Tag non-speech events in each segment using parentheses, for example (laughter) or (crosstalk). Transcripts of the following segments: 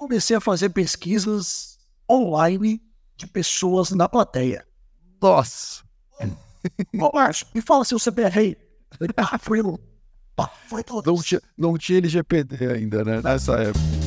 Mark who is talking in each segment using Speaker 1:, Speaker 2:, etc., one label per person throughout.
Speaker 1: comecei a fazer pesquisas online de pessoas na plateia.
Speaker 2: Nossa!
Speaker 1: Ô, Márcio, me fala seu CPR aí. Ah, foi.
Speaker 2: Foi. Não tinha, não tinha LGPD ainda, né? Nessa época.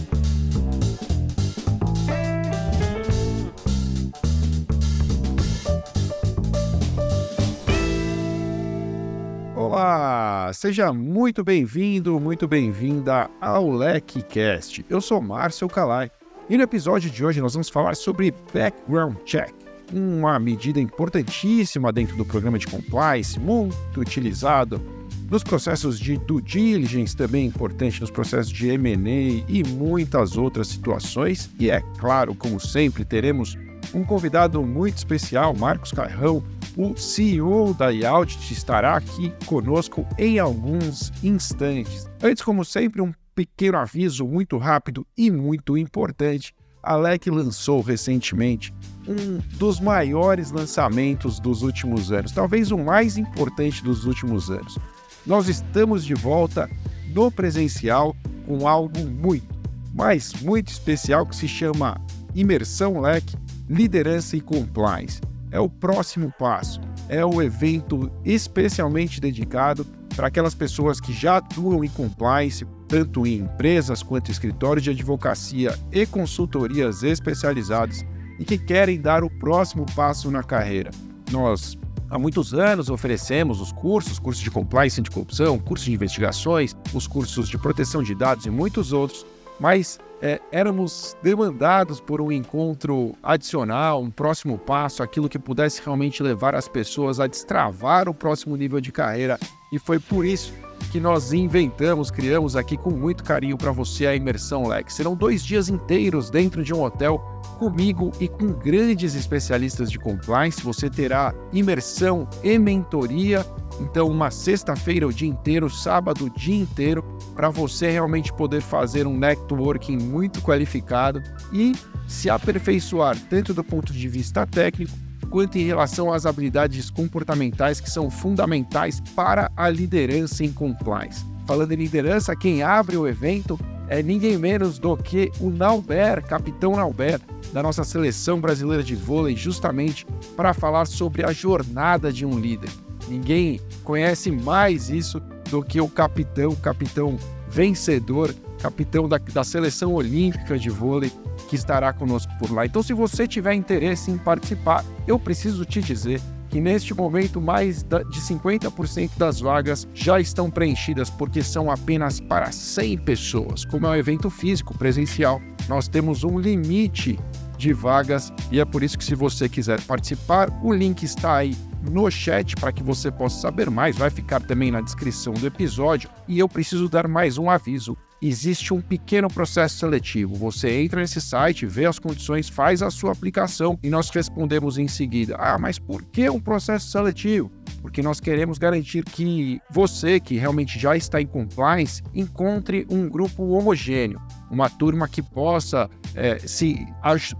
Speaker 2: Olá, seja muito bem-vindo, muito bem-vinda ao LecCast. Eu sou Márcio Calai e no episódio de hoje nós vamos falar sobre Background Check, uma medida importantíssima dentro do programa de compliance, muito utilizado nos processos de due diligence, também importante nos processos de M&A e muitas outras situações. E é claro, como sempre, teremos um convidado muito especial, Marcos Carrão, o CEO da Iaudit, estará aqui conosco em alguns instantes. Antes, como sempre, um pequeno aviso muito rápido e muito importante. A LEC lançou recentemente um dos maiores lançamentos dos últimos anos, talvez o mais importante dos últimos anos. Nós estamos de volta no presencial com algo muito, mas muito especial que se chama Imersão LEC Liderança e Compliance. É o próximo passo, é o evento especialmente dedicado para aquelas pessoas que já atuam em compliance, tanto em empresas quanto escritórios de advocacia e consultorias especializadas e que querem dar o próximo passo na carreira. Nós há muitos anos oferecemos os cursos, cursos de compliance anticorrupção, cursos de investigações, os cursos de proteção de dados e muitos outros, mas é, éramos demandados por um encontro adicional, um próximo passo, aquilo que pudesse realmente levar as pessoas a destravar o próximo nível de carreira. E foi por isso que nós inventamos, criamos aqui com muito carinho para você a imersão Lex. Serão dois dias inteiros dentro de um hotel comigo e com grandes especialistas de compliance. Você terá imersão e mentoria. Então, uma sexta-feira o dia inteiro, sábado o dia inteiro, para você realmente poder fazer um networking muito qualificado e se aperfeiçoar tanto do ponto de vista técnico quanto em relação às habilidades comportamentais que são fundamentais para a liderança em compliance. Falando em liderança, quem abre o evento é ninguém menos do que o Nauber, capitão Nauber, da nossa seleção brasileira de vôlei, justamente para falar sobre a jornada de um líder. Ninguém conhece mais isso do que o capitão, o capitão vencedor, capitão da, da seleção olímpica de vôlei, que estará conosco por lá. Então, se você tiver interesse em participar, eu preciso te dizer que neste momento mais de 50% das vagas já estão preenchidas porque são apenas para 100 pessoas. Como é um evento físico presencial, nós temos um limite de vagas e é por isso que se você quiser participar, o link está aí no chat para que você possa saber mais, vai ficar também na descrição do episódio. E eu preciso dar mais um aviso existe um pequeno processo seletivo. Você entra nesse site, vê as condições, faz a sua aplicação e nós respondemos em seguida. Ah, mas por que um processo seletivo? Porque nós queremos garantir que você, que realmente já está em compliance, encontre um grupo homogêneo, uma turma que possa é, se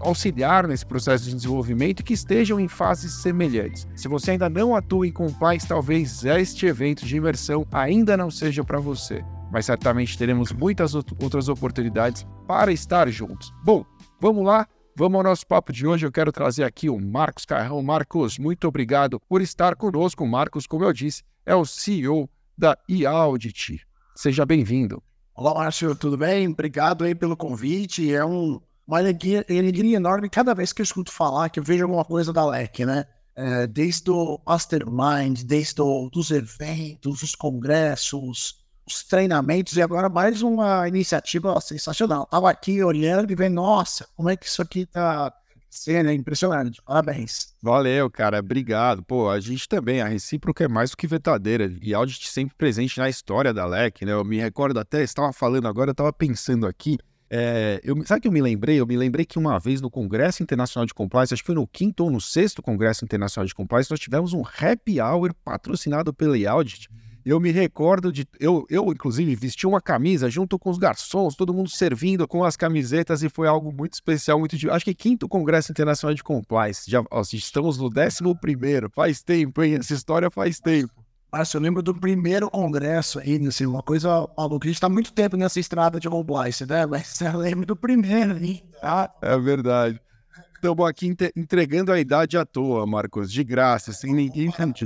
Speaker 2: auxiliar nesse processo de desenvolvimento e que estejam em fases semelhantes. Se você ainda não atua em compliance, talvez este evento de imersão ainda não seja para você mas certamente teremos muitas outras oportunidades para estar juntos. Bom, vamos lá, vamos ao nosso papo de hoje. Eu quero trazer aqui o Marcos Carrão. Marcos, muito obrigado por estar conosco. O Marcos, como eu disse, é o CEO da eAudit. Seja bem-vindo.
Speaker 1: Olá, Márcio, tudo bem? Obrigado aí pelo convite. É um, uma alegria, alegria enorme cada vez que eu escuto falar, que eu vejo alguma coisa da LEC, né? É, desde o Mastermind, desde os eventos, os congressos, os treinamentos e agora mais uma iniciativa sensacional. Tava aqui olhando e vendo, nossa, como é que isso aqui tá sendo impressionante. Parabéns.
Speaker 2: Valeu, cara. Obrigado. Pô, a gente também, a recíproca é mais do que verdadeira. E audit sempre presente na história da LEC, né? Eu me recordo até, estava falando agora, eu estava pensando aqui. É, eu, sabe que eu me lembrei? Eu me lembrei que uma vez no Congresso Internacional de Compliance, acho que foi no quinto ou no sexto Congresso Internacional de Compliance, nós tivemos um happy hour patrocinado pela Audit eu me recordo de. Eu, eu, inclusive, vesti uma camisa junto com os garçons, todo mundo servindo com as camisetas e foi algo muito especial, muito. Acho que quinto Congresso Internacional de Compliance. Já ó, estamos no décimo primeiro. Faz tempo, hein? Essa história faz tempo.
Speaker 1: Mas eu lembro do primeiro congresso aí, assim, uma coisa maluca. A gente tá muito tempo nessa estrada de compliance, né? (laughs) Mas eu lembro do primeiro aí, tá?
Speaker 2: É verdade. Estamos aqui entregando a idade à toa, Marcos, de graça, sem ninguém sentir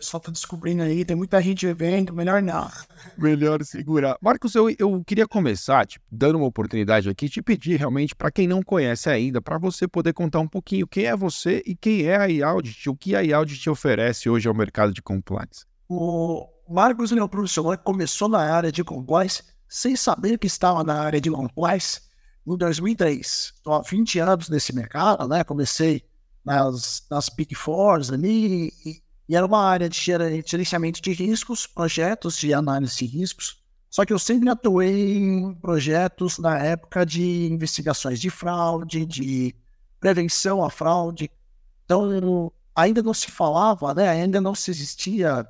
Speaker 1: pessoal tá descobrindo aí, tem muita gente vendo, melhor não. (laughs)
Speaker 2: Melhor segurar. Marcos, eu, eu queria começar, tipo, dando uma oportunidade aqui, te pedir realmente, para quem não conhece ainda, para você poder contar um pouquinho quem é você e quem é a iAudit, o que a iAudit oferece hoje ao mercado de compliance.
Speaker 1: O Marcos ele é um profissional que começou na área de compliance sem saber que estava na área de compliance em 2003. Estou há 20 anos nesse mercado, né? Comecei nas, nas Big Fours ali e e era uma área de gerenciamento de riscos, projetos de análise de riscos. Só que eu sempre atuei em projetos na época de investigações de fraude, de prevenção à fraude. Então, ainda não se falava, né? ainda não se existia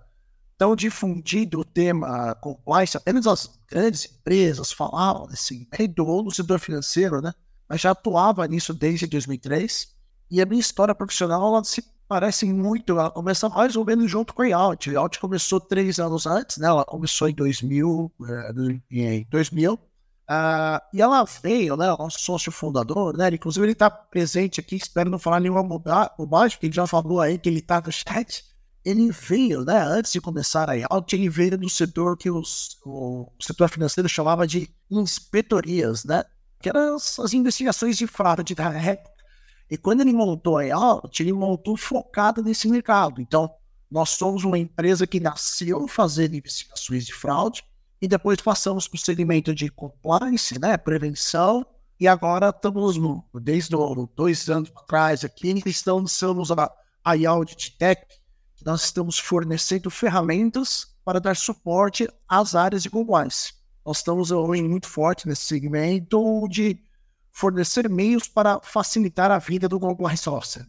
Speaker 1: tão difundido o tema compliance, apenas as grandes empresas falavam desse meio no setor financeiro, né? Mas já atuava nisso desde 2003. E a minha história profissional ela se parecem muito, ela começa mais ou menos junto com a Yacht. A Yacht começou três anos antes, né? Ela começou em 2000, é, em 2000. Uh, e ela veio, né? Nosso sócio fundador, né? Inclusive ele está presente aqui, espero não falar nenhuma bobagem, porque ele já falou aí que ele está no chat. Ele veio, né? Antes de começar a Yacht, ele veio do setor que os, o setor financeiro chamava de inspetorias, né? Que eram as investigações de fraude da época e quando ele montou a Out, ele montou focado nesse mercado. Então, nós somos uma empresa que nasceu fazendo investigações de fraude e depois passamos para o segmento de compliance, né, prevenção, e agora estamos, no, desde dois anos atrás aqui, estamos a, a Audit Tech, nós estamos fornecendo ferramentas para dar suporte às áreas de compliance. Nós estamos hoje muito forte nesse segmento de fornecer meios para facilitar a vida do compliance officer.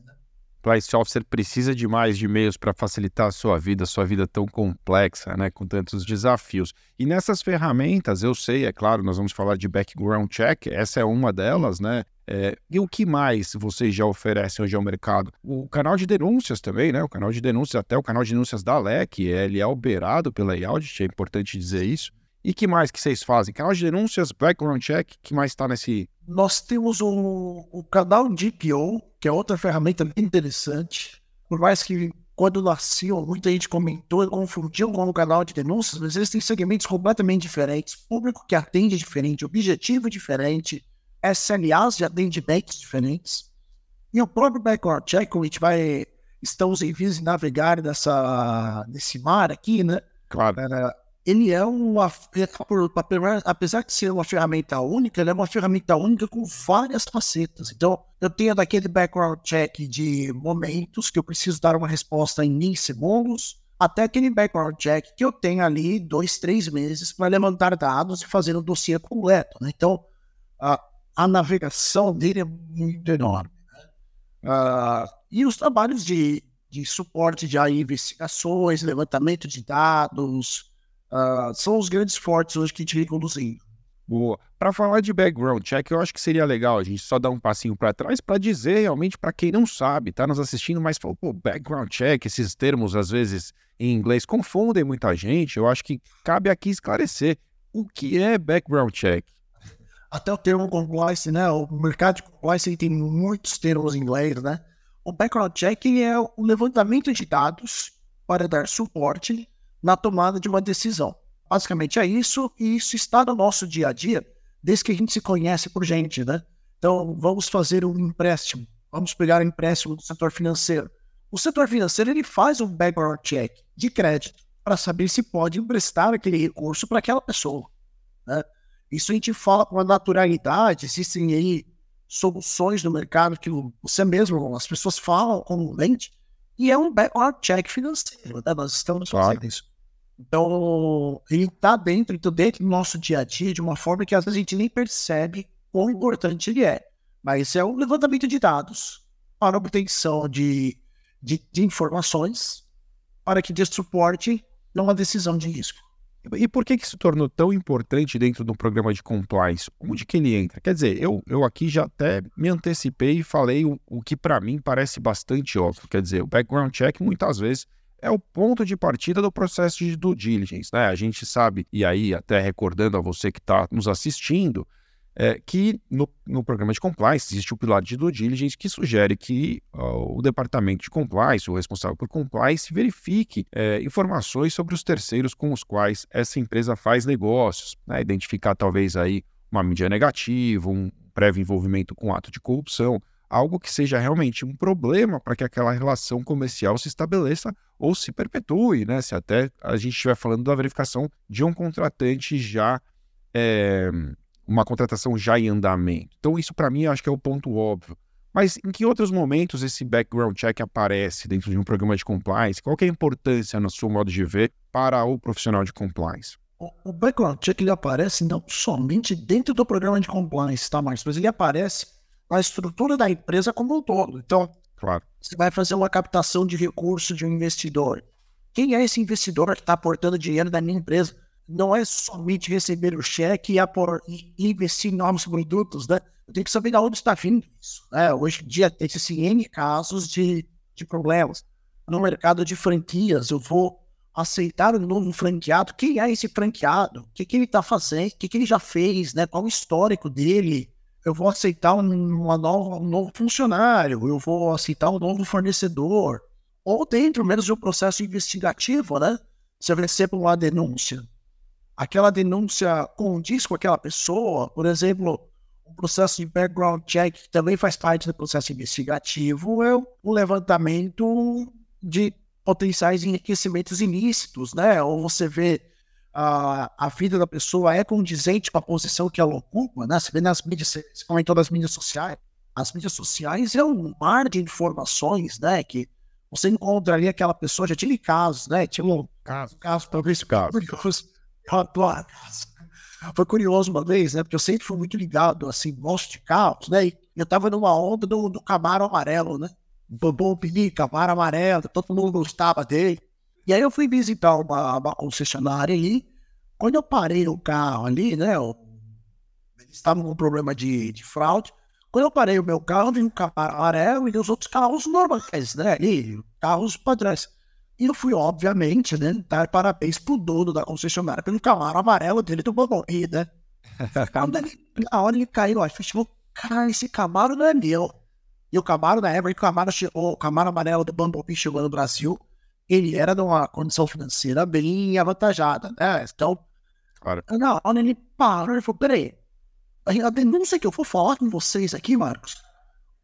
Speaker 2: Compliance officer precisa de mais de meios para facilitar a sua vida, sua vida tão complexa, né, com tantos desafios. E nessas ferramentas, eu sei, é claro, nós vamos falar de background check, essa é uma delas, né? É, e o que mais vocês já oferecem hoje ao mercado? O canal de denúncias também, né? O canal de denúncias, até o canal de denúncias da LEC, ele é operado pela Iaudit, é importante dizer isso. E que mais que vocês fazem? Canal de denúncias, background check, que mais está nesse...
Speaker 1: Nós temos o, o canal DPO, que é outra ferramenta interessante. Por mais que quando nasceu, muita gente comentou e confundiu com o canal de denúncias, mas eles têm segmentos completamente diferentes, público que atende diferente, objetivo diferente, SLAs de atendimentos diferentes. E o próprio background check, a gente vai... Estamos em vias de navegar nessa, nesse mar aqui, né?
Speaker 2: Claro
Speaker 1: ele é uma. Apesar de ser uma ferramenta única, ele é uma ferramenta única com várias facetas. Então, eu tenho daquele background check de momentos que eu preciso dar uma resposta em segundos, até aquele background check que eu tenho ali dois, três meses para levantar dados e fazer um dossiê completo. Né? Então, a, a navegação dele é muito enorme. Né? Uh, e os trabalhos de, de suporte de investigações, levantamento de dados, Uh, são os grandes fortes hoje que a gente vem conduzindo.
Speaker 2: Boa. Para falar de background check, eu acho que seria legal a gente só dar um passinho para trás para dizer realmente para quem não sabe, tá nos assistindo, mas falou, pô, background check, esses termos às vezes em inglês confundem muita gente. Eu acho que cabe aqui esclarecer o que é background check.
Speaker 1: Até o termo compliance, né? O mercado de compliance tem muitos termos em inglês, né? O background check é o levantamento de dados para dar suporte na tomada de uma decisão. Basicamente é isso, e isso está no nosso dia a dia, desde que a gente se conhece por gente, né? Então, vamos fazer um empréstimo, vamos pegar um empréstimo do setor financeiro. O setor financeiro ele faz um background check de crédito para saber se pode emprestar aquele recurso para aquela pessoa. Né? Isso a gente fala com a naturalidade, existem aí soluções no mercado que você mesmo, as pessoas falam comumente, e é um background check financeiro. Né? Nós estamos fazendo isso. Então, ele está dentro, então, dentro do nosso dia a dia de uma forma que às vezes a gente nem percebe quão importante ele é. Mas é um levantamento de dados para obtenção de, de, de informações para que dê suporte numa decisão de risco.
Speaker 2: E por que, que se tornou tão importante dentro do programa de compliance? Onde que ele entra? Quer dizer, eu, eu aqui já até me antecipei e falei o, o que para mim parece bastante óbvio. Quer dizer, o background check muitas vezes é o ponto de partida do processo de due diligence. Né? A gente sabe, e aí até recordando a você que está nos assistindo, é, que no, no, programa de compliance existe o pilar de due diligence que sugere que uh, o departamento de compliance, o responsável por compliance, verifique é, informações sobre os terceiros com os quais essa empresa faz negócios, né? identificar talvez aí uma mídia negativa, um prévio envolvimento com ato de corrupção, algo que seja realmente um problema para que aquela relação comercial se estabeleça ou se perpetue, né? Se até a gente estiver falando da verificação de um contratante já é, uma contratação já em andamento. Então, isso para mim acho que é o ponto óbvio. Mas em que outros momentos esse background check aparece dentro de um programa de compliance? Qual é a importância, no seu modo de ver, para o profissional de compliance?
Speaker 1: O background check ele aparece não somente dentro do programa de compliance, tá, Marcos? Mas ele aparece na estrutura da empresa como um todo. Então,
Speaker 2: claro.
Speaker 1: você vai fazer uma captação de recurso de um investidor. Quem é esse investidor que está aportando dinheiro da minha empresa? não é somente receber o cheque e, apor, e investir em novos produtos, né? Eu tenho que saber de onde está vindo isso. Né? Hoje em dia tem esses N casos de, de problemas. No mercado de franquias, eu vou aceitar um novo franqueado. Quem é esse franqueado? O que, que ele está fazendo? O que, que ele já fez? Né? Qual o histórico dele? Eu vou aceitar uma nova, um novo funcionário, eu vou aceitar um novo fornecedor. Ou dentro mesmo de um processo investigativo, né? Você recebe uma denúncia aquela denúncia condiz com aquela pessoa, por exemplo, o processo de background check, que também faz parte do processo investigativo, é o levantamento de potenciais enriquecimentos ilícitos, né? Ou você vê a, a vida da pessoa é condizente com a posição que ela ocupa, né? Você vê nas mídias, você comentou das mídias sociais. As mídias sociais é um mar de informações, né? Que você encontra ali aquela pessoa, já tive casos, né? Tinha um caso, caso talvez caso. curioso foi curioso uma vez, né? Porque eu sempre fui muito ligado, assim, gosto de carros, né? E eu tava numa onda do, do Camaro amarelo, né? Bom Pini, Camaro amarelo, todo mundo gostava dele. E aí eu fui visitar uma, uma concessionária ali. Quando eu parei o carro ali, né? Eu, eles estavam com problema de, de fraude. Quando eu parei o meu carro, vi um Camaro amarelo e os outros carros normais, né? Ali, carros padrões. E eu fui, obviamente, né, dar parabéns pro dono da concessionária pelo Camaro amarelo dele do Bumblebee, né? (laughs) Quando ele, na hora ele caiu, que falou, cara, esse Camaro não é meu. E o Camaro, na época, o Camaro, chegou, o Camaro amarelo do Bumblebee chegou no Brasil, ele era numa condição financeira bem avantajada, né? Então, claro. na hora ele parou, ele falou, peraí, a denúncia que eu vou falar com vocês aqui, Marcos,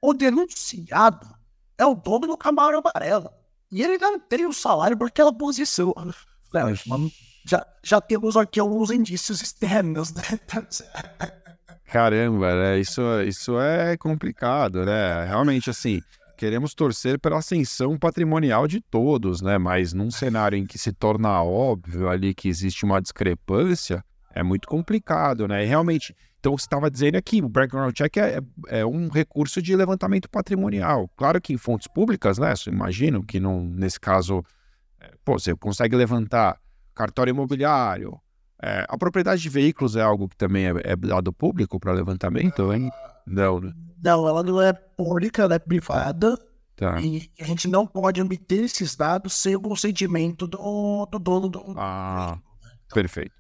Speaker 1: o denunciado é o dono do Camaro amarelo. E ele ainda tem o salário por aquela posição. já, já temos aqui alguns indícios externos, né? (laughs)
Speaker 2: Caramba, né? Isso, isso é complicado, né? Realmente, assim, queremos torcer pela ascensão patrimonial de todos, né? Mas num cenário em que se torna óbvio ali que existe uma discrepância, é muito complicado, né? E realmente, então você estava dizendo aqui, o background check é, é, um recurso de levantamento patrimonial. Claro que em fontes públicas, né? Eu imagino que não, nesse caso, é, pô, você consegue levantar cartório imobiliário. É, a propriedade de veículos é algo que também é, é dado público para levantamento, hein?
Speaker 1: Não, né? Não, ela não é pública, ela é privada. Tá. E a gente não pode obter esses dados sem o consentimento do, do dono do.
Speaker 2: Ah, então, perfeito.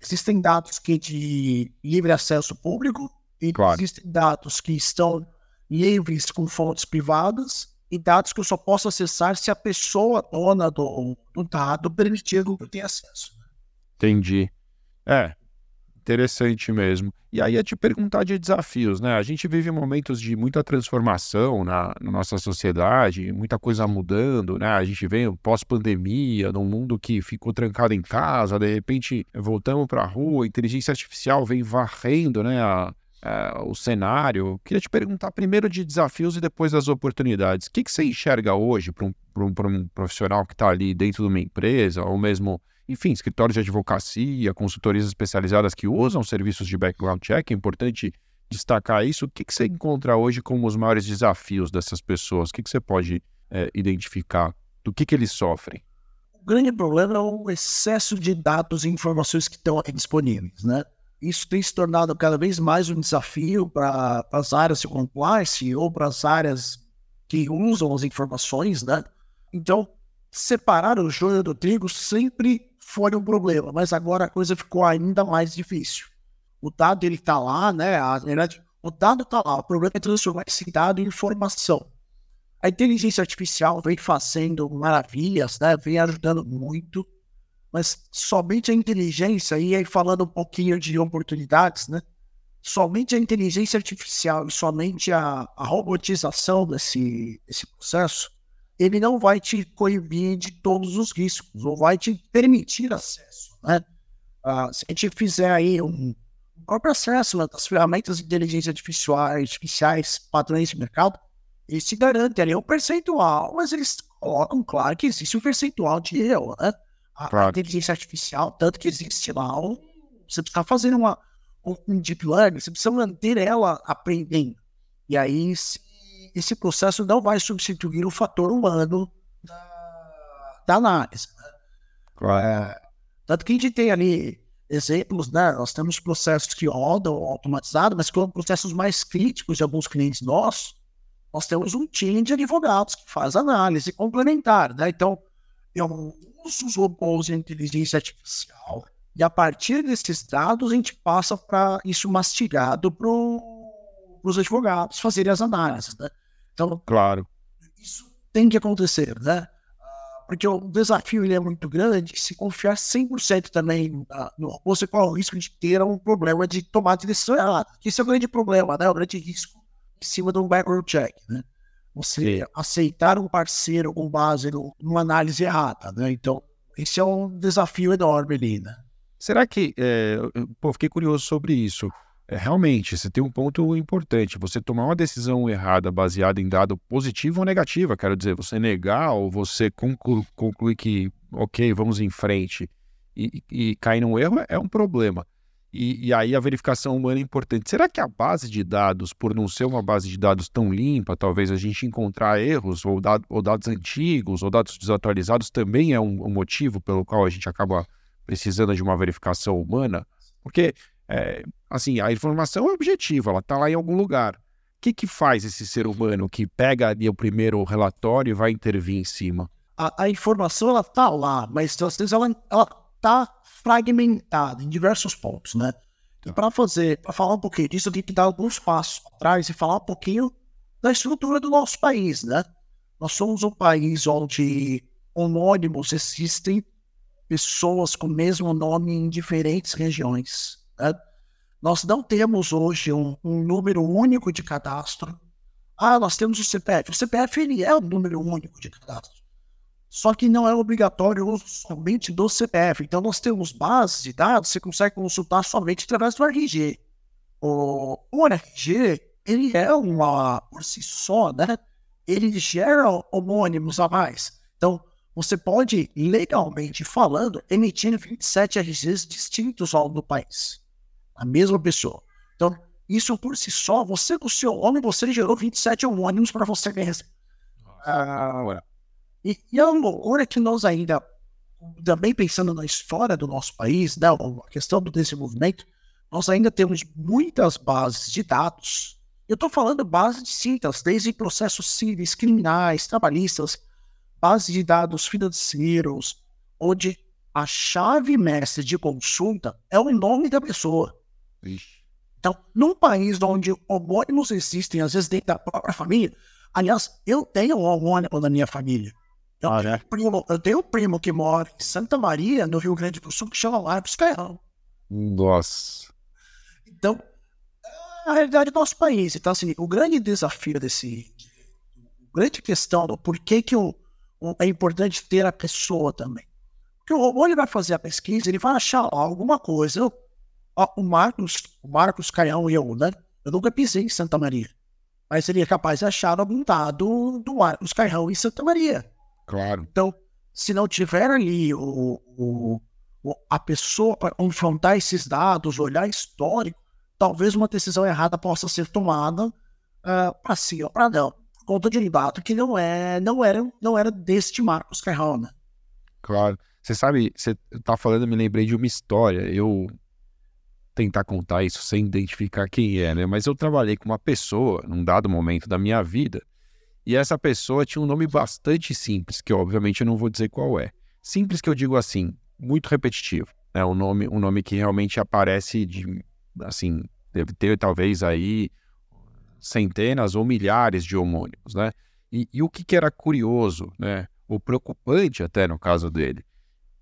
Speaker 1: Existem dados que de livre acesso público e claro. existem dados que estão livres com fontes privadas e dados que eu só posso acessar se a pessoa dona do, do dado permitir que eu tenha acesso.
Speaker 2: Entendi. É, interessante mesmo. E aí é te perguntar de desafios, né? A gente vive momentos de muita transformação na, na nossa sociedade, muita coisa mudando, né? A gente vem pós-pandemia, num mundo que ficou trancado em casa, de repente voltamos para a rua, inteligência artificial vem varrendo, né? A, a, o cenário. Queria te perguntar primeiro de desafios e depois das oportunidades. O que, que você enxerga hoje para um, um, um profissional que está ali dentro de uma empresa, ou mesmo enfim, escritórios de advocacia, consultorias especializadas que usam serviços de background check, é importante destacar isso. O que, que você encontra hoje como os maiores desafios dessas pessoas? O que, que você pode é, identificar? Do que, que eles sofrem?
Speaker 1: O grande problema é o excesso de dados e informações que estão disponíveis, né? Isso tem se tornado cada vez mais um desafio para as áreas de compliance ou para as áreas que usam as informações, né? Então, separar o joio do trigo sempre foi um problema, mas agora a coisa ficou ainda mais difícil. O dado ele está lá, né? A, verdade, o dado está lá. O problema é transformar esse dado em informação. A inteligência artificial vem fazendo maravilhas, né? Vem ajudando muito, mas somente a inteligência, e aí falando um pouquinho de oportunidades, né? Somente a inteligência artificial e somente a, a robotização desse, desse processo ele não vai te coibir de todos os riscos, ou vai te permitir acesso, né? Uh, se a gente fizer aí um, próprio acesso das ferramentas de inteligência artificial, artificiais, padrões de mercado, eles te garantem ali um percentual, mas eles colocam, claro, que existe um percentual de erro, né? A, claro. inteligência artificial, tanto que existe lá, um, você precisa fazer uma, um, um deep learning, você precisa manter ela aprendendo. E aí, se esse processo não vai substituir o fator humano da, da análise. Né? Claro. É, tanto que a gente tem ali exemplos, né? Nós temos processos que rodam automatizados, mas com processos mais críticos de alguns clientes nossos, nós temos um time de advogados que faz análise complementar, né? Então, eu uso os robôs de inteligência artificial e a partir desses dados a gente passa para isso mastigado para os advogados fazerem as análises, né?
Speaker 2: Então, claro.
Speaker 1: Isso tem que acontecer, né? Ah, porque o desafio ele é muito grande. Se confiar 100% também no você corre o risco de ter um problema de tomar a decisão errada. Esse é o grande problema, né? O grande risco em cima do background check, né? Você Sim. aceitar um parceiro com base numa análise errada, né? Então, esse é um desafio enorme ali, né?
Speaker 2: Será que, é, pô, fiquei curioso sobre isso. É, realmente, você tem um ponto importante. Você tomar uma decisão errada baseada em dado positivo ou negativo, quero dizer, você negar ou você conclu concluir que, ok, vamos em frente e, e cair num erro é um problema. E, e, aí a verificação humana é importante. Será que a base de dados, por não ser uma base de dados tão limpa, talvez a gente encontrar erros ou, dado, ou dados antigos ou dados desatualizados também é um, um motivo pelo qual a gente acaba precisando de uma verificação humana? Porque é, assim, a informação é objetiva, ela está lá em algum lugar. O que, que faz esse ser humano que pega ali o primeiro relatório e vai intervir em cima?
Speaker 1: A, a informação ela está lá, mas às vezes ela está fragmentada em diversos pontos, né? Tá. para fazer, para falar um pouquinho disso, eu tenho que dar alguns passos atrás e falar um pouquinho da estrutura do nosso país, né? Nós somos um país onde homônimos existem pessoas com o mesmo nome em diferentes regiões. Né? Nós não temos hoje um, um, número único de cadastro. Ah, nós temos o CPF. O CPF ele é o número único de cadastro. Só que não é obrigatório o uso somente do CPF. Então nós temos bases de dados, você consegue consultar somente através do RG. O, o RG, ele é uma, por si só, né? Ele gera homônimos a mais. Então, você pode, legalmente falando, emitir 27 RGs distintos ao do país a mesma pessoa. Então, isso por si só, você com o seu homem, você gerou 27 homônimos para você mesmo. Ah, e, e a loucura é que nós ainda, também pensando na história do nosso país, né, a questão do desenvolvimento, nós ainda temos muitas bases de dados. Eu estou falando bases distintas, desde processos civis, criminais, trabalhistas, bases de dados financeiros, onde a chave mestre de consulta é o nome da pessoa. Ixi. Então, num país onde homônimos existem, às vezes dentro da própria família, aliás, eu tenho um homônimo na minha família. Eu, ah, tenho, né? primo, eu tenho um primo que mora em Santa Maria, no Rio Grande do Sul, que chama Marcos Ferrão.
Speaker 2: Nossa.
Speaker 1: Então, é a realidade do nosso país. Então, assim, o grande desafio desse. A grande questão do porquê que o, o, é importante ter a pessoa também. Porque o robô ele vai fazer a pesquisa, ele vai achar alguma coisa. Ó, o Marcos, o Marcos Caião e eu, né? Eu nunca pisei em Santa Maria. Mas seria capaz de achar algum dado do Marcos Caião em Santa Maria.
Speaker 2: Claro.
Speaker 1: Então, se não tiver ali o, o, o a pessoa para confrontar esses dados, olhar histórico, talvez uma decisão errada possa ser tomada uh, ah, para sim ou para não. Conta de um dado que não, é, não, era, não era deste Marcos Caião, né?
Speaker 2: Claro. Você sabe, você tá falando, eu me lembrei de uma história. Eu tentar contar isso sem identificar quem é, né? Mas eu trabalhei com uma pessoa num dado momento da minha vida E essa pessoa tinha um nome bastante simples, que obviamente eu não vou dizer qual é. Simples que eu digo assim, muito repetitivo. É um nome, um nome que realmente aparece de, assim, deve ter talvez aí centenas ou milhares de homônimos, né? E, e o que, que era curioso, né? O preocupante até no caso dele,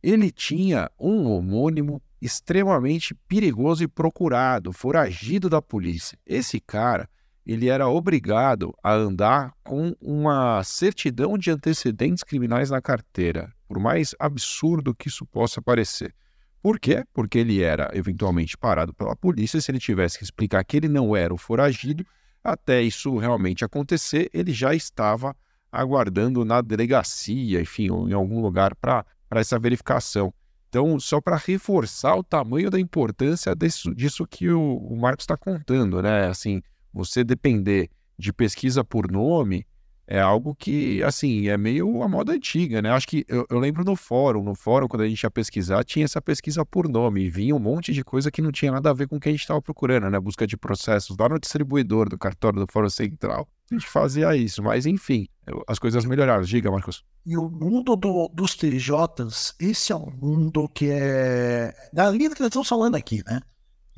Speaker 2: ele tinha um homônimo extremamente perigoso e procurado, foragido da polícia. Esse cara, ele era obrigado a andar com uma certidão de antecedentes criminais na carteira, por mais absurdo que isso possa parecer. Por quê? Porque ele era eventualmente parado pela polícia. Se ele tivesse que explicar que ele não era o foragido, até isso realmente acontecer, ele já estava aguardando na delegacia, enfim, ou em algum lugar para essa verificação. Então, só para reforçar o tamanho da importância disso, disso que o, o Marcos está contando, né? Assim, você depender de pesquisa por nome é algo que, assim, é meio a moda antiga, né? Acho que eu, eu, lembro no fórum, no fórum, quando a gente ia pesquisar, tinha essa pesquisa por nome, e vinha um monte de coisa que não tinha nada a ver com o que a gente estava procurando, né? Busca de processos lá no distribuidor do cartório do Fórum Central. A gente fazia isso, mas enfim, as coisas melhoraram. Diga, Marcos.
Speaker 1: E o mundo do, dos TJs, esse é um mundo que é. Da linha que nós estamos falando aqui, né?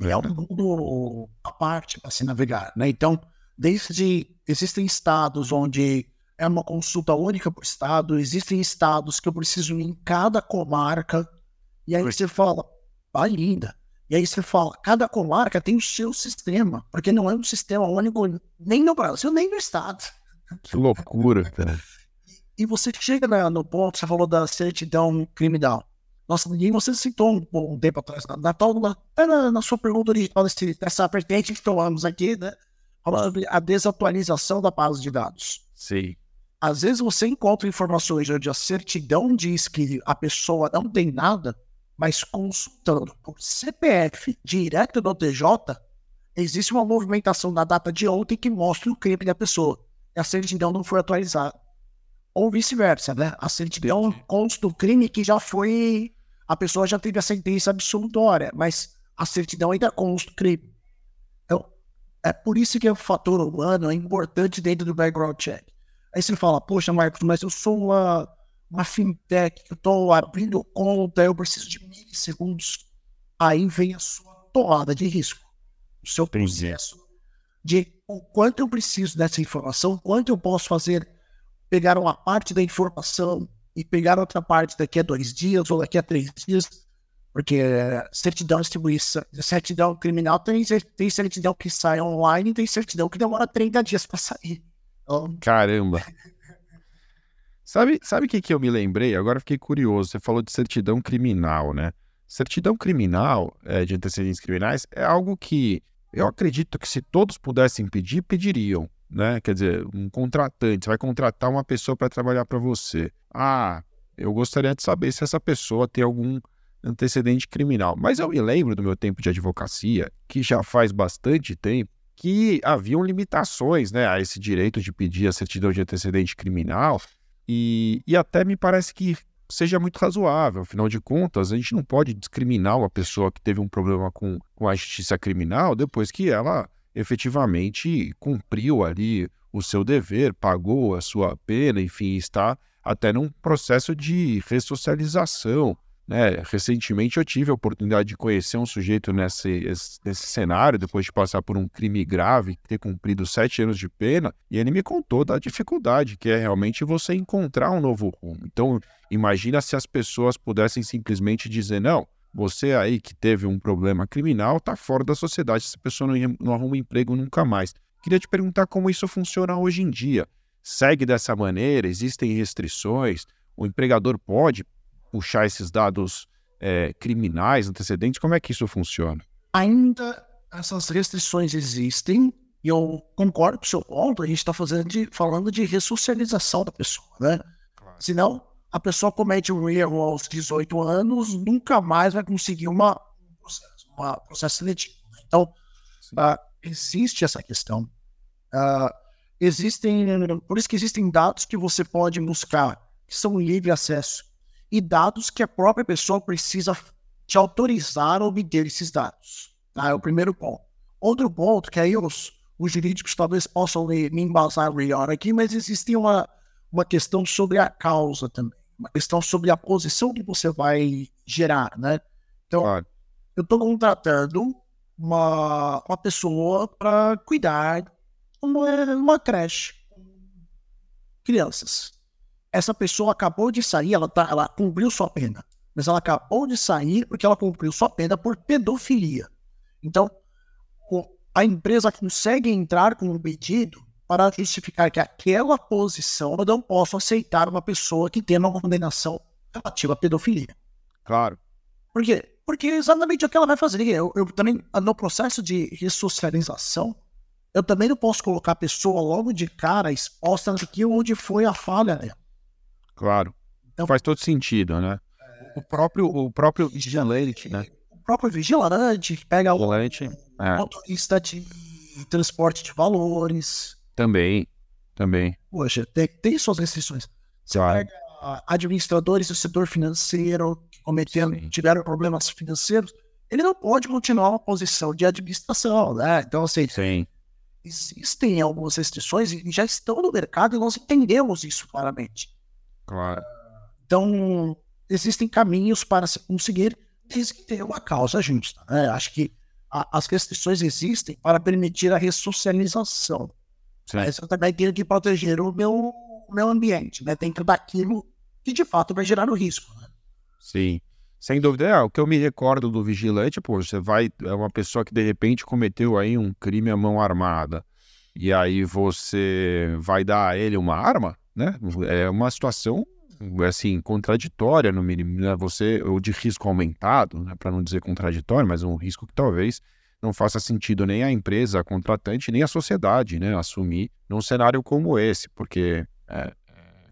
Speaker 1: É um mundo à parte para se navegar, né? Então, desde. Existem estados onde é uma consulta única por estado, existem estados que eu preciso ir em cada comarca, e aí você fala, vai linda. E aí você fala, cada comarca tem o seu sistema, porque não é um sistema único nem no Brasil, nem no estado.
Speaker 2: Que loucura, cara.
Speaker 1: E você chega no ponto, você falou da certidão criminal. Nossa, ninguém você citou um, um tempo atrás, na, na, na, na sua pergunta original, desse, dessa vertente que tomamos aqui, né? Falando a desatualização da base de dados.
Speaker 2: Sim.
Speaker 1: Às vezes você encontra informações onde a certidão diz que a pessoa não tem nada, mas consultando por CPF direto do TJ, existe uma movimentação na data de ontem que mostra o crime da pessoa. E a certidão não foi atualizada. Ou vice-versa, né? A certidão consta o crime que já foi. A pessoa já teve a sentença absolutória, mas a certidão ainda consta o crime. Então, é por isso que o fator humano é importante dentro do background check. Aí você fala, poxa, Marcos, mas eu sou uma, uma fintech, eu estou abrindo conta, eu preciso de milissegundos. Aí vem a sua tomada de risco, o seu processo de o quanto eu preciso dessa informação, quanto eu posso fazer pegar uma parte da informação e pegar outra parte daqui a dois dias ou daqui a três dias, porque é, certidão distribuição, certidão criminal tem, tem certidão que sai online e tem certidão que demora 30 dias para sair.
Speaker 2: Então... Caramba! Sabe o sabe que, que eu me lembrei? Agora fiquei curioso. Você falou de certidão criminal, né? Certidão criminal, é, de antecedentes criminais, é algo que eu acredito que se todos pudessem pedir, pediriam né? Quer dizer, um contratante, você vai contratar uma pessoa para trabalhar para você. Ah, eu gostaria de saber se essa pessoa tem algum antecedente criminal. Mas eu me lembro do meu tempo de advocacia, que já faz bastante tempo, que haviam limitações né, a esse direito de pedir a certidão de antecedente criminal, e, e até me parece que seja muito razoável. Afinal de contas, a gente não pode discriminar uma pessoa que teve um problema com, com a justiça criminal depois que ela efetivamente cumpriu ali o seu dever, pagou a sua pena, enfim, está até num processo de ressocialização. Né? Recentemente eu tive a oportunidade de conhecer um sujeito nesse, nesse cenário, depois de passar por um crime grave, ter cumprido sete anos de pena, e ele me contou da dificuldade que é realmente você encontrar um novo rumo. Então, imagina se as pessoas pudessem simplesmente dizer: não, você aí que teve um problema criminal está fora da sociedade, essa pessoa não, não arruma emprego nunca mais. Queria te perguntar como isso funciona hoje em dia. Segue dessa maneira? Existem restrições? O empregador pode puxar esses dados é, criminais, antecedentes? Como é que isso funciona?
Speaker 1: Ainda essas restrições existem e eu concordo com o seu ponto. A gente está falando de ressocialização da pessoa, né? Claro. Senão, a pessoa comete um erro aos 18 anos, nunca mais vai conseguir uma, um processo, uma processo seletivo. Então, uh, existe essa questão. Uh, existem, por isso que existem dados que você pode buscar, que são livre acesso, e dados que a própria pessoa precisa te autorizar a obter esses dados. Tá? É o primeiro ponto. Outro ponto, que aí os, os jurídicos talvez possam me, me embasar melhor aqui, mas existe uma, uma questão sobre a causa também, uma questão sobre a posição que você vai gerar, né? Então, claro. eu estou contratando uma, uma pessoa para cuidar uma, uma creche crianças. Essa pessoa acabou de sair, ela, tá, ela cumpriu sua pena, mas ela acabou de sair porque ela cumpriu sua pena por pedofilia. Então, a empresa consegue entrar com um pedido para justificar que aquela posição eu não posso aceitar uma pessoa que tenha uma condenação relativa à pedofilia.
Speaker 2: Claro.
Speaker 1: Por quê? Porque é exatamente o que ela vai fazer. Eu, eu também, no processo de ressocialização, eu também não posso colocar a pessoa logo de cara exposta naquilo onde foi a falha dela.
Speaker 2: Claro. Então, Faz todo sentido, né? O próprio, o próprio vigilante, né?
Speaker 1: O próprio vigilante que pega
Speaker 2: vigilante,
Speaker 1: o é. motorista de transporte de valores.
Speaker 2: Também, também.
Speaker 1: Poxa, tem, tem suas restrições. Você claro. pega administradores do setor financeiro que cometeram, Sim. tiveram problemas financeiros, ele não pode continuar uma posição de administração, né? Então, assim,
Speaker 2: Sim.
Speaker 1: existem algumas restrições e já estão no mercado e nós entendemos isso claramente.
Speaker 2: Claro.
Speaker 1: Então, existem caminhos para se conseguir desde que tenha uma causa justa. Né? Acho que a, as restrições existem para permitir a ressocialização. Sim. Mas eu também tenho que proteger o meu, o meu ambiente, né? dentro daquilo que de fato vai gerar o risco. Né?
Speaker 2: Sim. Sem dúvida, é, o que eu me recordo do vigilante, pô, você vai, é uma pessoa que de repente cometeu aí um crime à mão armada, e aí você vai dar a ele uma arma, né? É uma situação, assim, contraditória no mínimo, né? Você, ou de risco aumentado, né? para não dizer contraditório, mas um risco que talvez não faça sentido nem a empresa, a contratante, nem a sociedade, né? Assumir num cenário como esse, porque é, é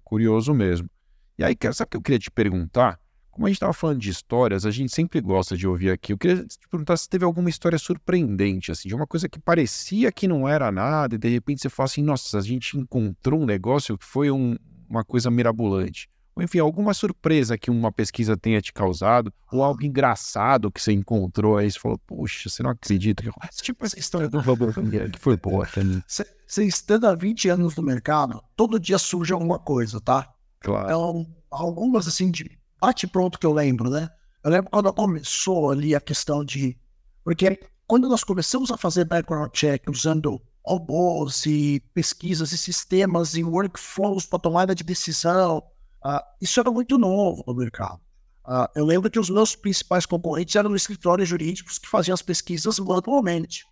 Speaker 2: curioso mesmo. E aí, sabe o que eu queria te perguntar? Como a gente estava falando de histórias, a gente sempre gosta de ouvir aqui. Eu queria te perguntar se teve alguma história surpreendente, assim, de uma coisa que parecia que não era nada, e de repente você fala assim, nossa, a gente encontrou um negócio que foi um, uma coisa mirabolante. Ou enfim, alguma surpresa que uma pesquisa tenha te causado, ou algo engraçado que você encontrou aí, você falou, puxa, você não acredita.
Speaker 1: Tipo essa história do robô que foi boa. (laughs) Você estando há 20 anos no mercado, todo dia surge alguma coisa, tá?
Speaker 2: Claro.
Speaker 1: Então, algumas assim de bate pronto que eu lembro, né? Eu lembro quando começou ali a questão de. Porque quando nós começamos a fazer background check usando robôs e pesquisas e sistemas e workflows para tomada de decisão, uh, isso era muito novo no mercado. Uh, eu lembro que os meus principais concorrentes eram escritórios jurídicos que faziam as pesquisas manualmente.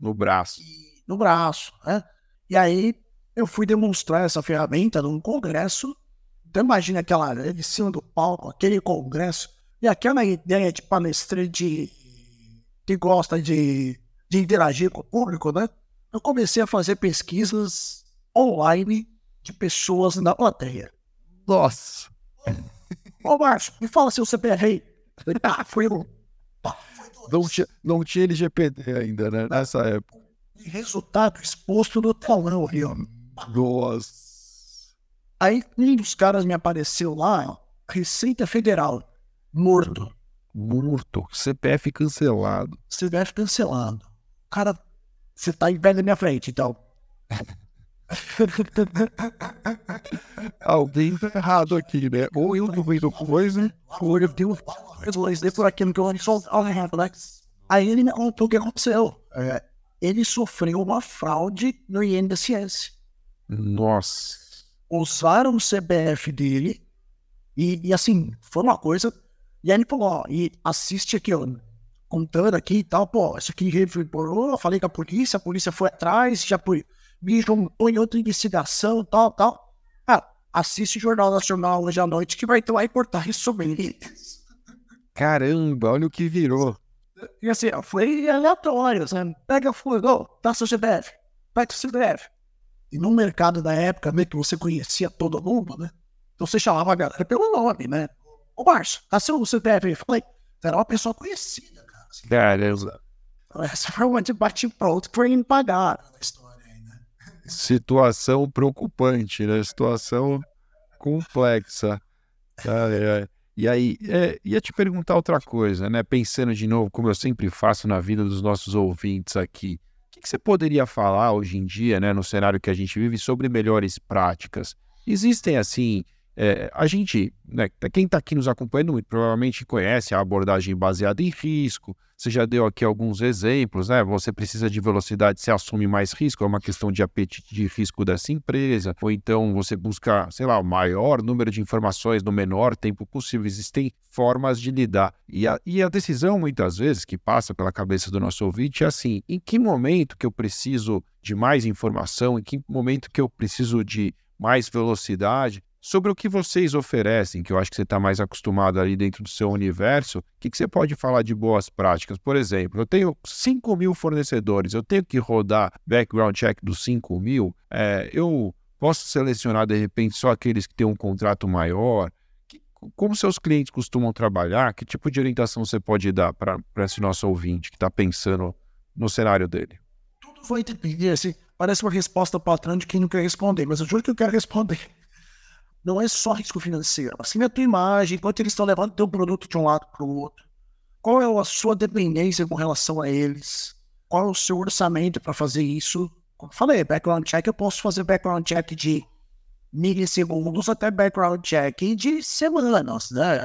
Speaker 2: No braço.
Speaker 1: E, no braço, né? E aí eu fui demonstrar essa ferramenta num congresso então imagina aquela, em cima do palco, aquele congresso, e aquela ideia de palestrante que gosta de, de interagir com o público, né? Eu comecei a fazer pesquisas online de pessoas na plateia.
Speaker 2: Nossa!
Speaker 1: Ô, Márcio, me fala seu CPR aí. Ah, foi um.
Speaker 2: Não tinha, não tinha LGPD ainda, né? Nessa época.
Speaker 1: Resultado exposto no talão aí, ó.
Speaker 2: Nossa!
Speaker 1: Aí um dos caras me apareceu lá, Receita Federal, morto.
Speaker 2: Morto. CPF cancelado.
Speaker 1: CPF cancelado. Cara, você tá em pé na minha frente, então. (laughs)
Speaker 2: Alguém tá errado aqui, né? Ou eu duvido coisa,
Speaker 1: ou eu tenho coisa por aquilo que eu só Aí ele me contou o que aconteceu. É, ele sofreu uma fraude no INSS.
Speaker 2: Nossa
Speaker 1: usaram o CPF dele e, e, assim, foi uma coisa. E aí ele falou, ó, e assiste aqui, ó, contando aqui e tal, pô, isso aqui reverberou, falei com a polícia, a polícia foi atrás, já foi, me juntou em outra investigação, tal, tal. Ah, assiste o Jornal Nacional hoje à noite que vai ter uma reportagem sobre ele.
Speaker 2: Caramba, olha o que virou.
Speaker 1: E assim, foi aleatório, sabe? Pega fogo, tá seu CPF, pega o CPF. E no mercado da época, né, que você conhecia todo mundo, né? Então você chamava a galera pelo nome, né? Ô Márcio, tá seu CPF? Eu falei, era uma pessoa conhecida, cara. Assim,
Speaker 2: Caramba.
Speaker 1: Essa foi uma de bate-pronto que foi impagável na história aí, né?
Speaker 2: Situação preocupante, né? Situação complexa. E aí, é, ia te perguntar outra coisa, né? Pensando de novo, como eu sempre faço na vida dos nossos ouvintes aqui que você poderia falar hoje em dia, né, no cenário que a gente vive, sobre melhores práticas? Existem, assim, é, a gente, né, quem está aqui nos acompanhando, provavelmente conhece a abordagem baseada em risco. Você já deu aqui alguns exemplos, né? Você precisa de velocidade, você assume mais risco, é uma questão de apetite de risco dessa empresa, ou então você busca, sei lá, o maior número de informações no menor tempo possível. Existem formas de lidar. E a, e a decisão, muitas vezes, que passa pela cabeça do nosso ouvinte é assim: em que momento que eu preciso de mais informação, em que momento que eu preciso de mais velocidade? Sobre o que vocês oferecem, que eu acho que você está mais acostumado ali dentro do seu universo, o que, que, você pode falar de boas práticas? Por exemplo, eu tenho 5 mil fornecedores, eu tenho que rodar background check dos 5 mil, é, eu posso selecionar de repente só aqueles que têm um contrato maior? Que, como seus clientes costumam trabalhar? Que tipo de orientação você pode dar para esse nosso ouvinte que está pensando no cenário dele?
Speaker 1: Tudo vai depender, assim, parece uma resposta patrão de quem não quer responder, mas eu juro que eu quero responder não é só risco financeiro. Assim, a tua imagem, quanto eles estão levando teu produto de um lado para o outro. Qual é a sua dependência com relação a eles? Qual é o seu orçamento para fazer isso? Como eu falei, background check, eu posso fazer background check de milissegundos até background check de semanas, né?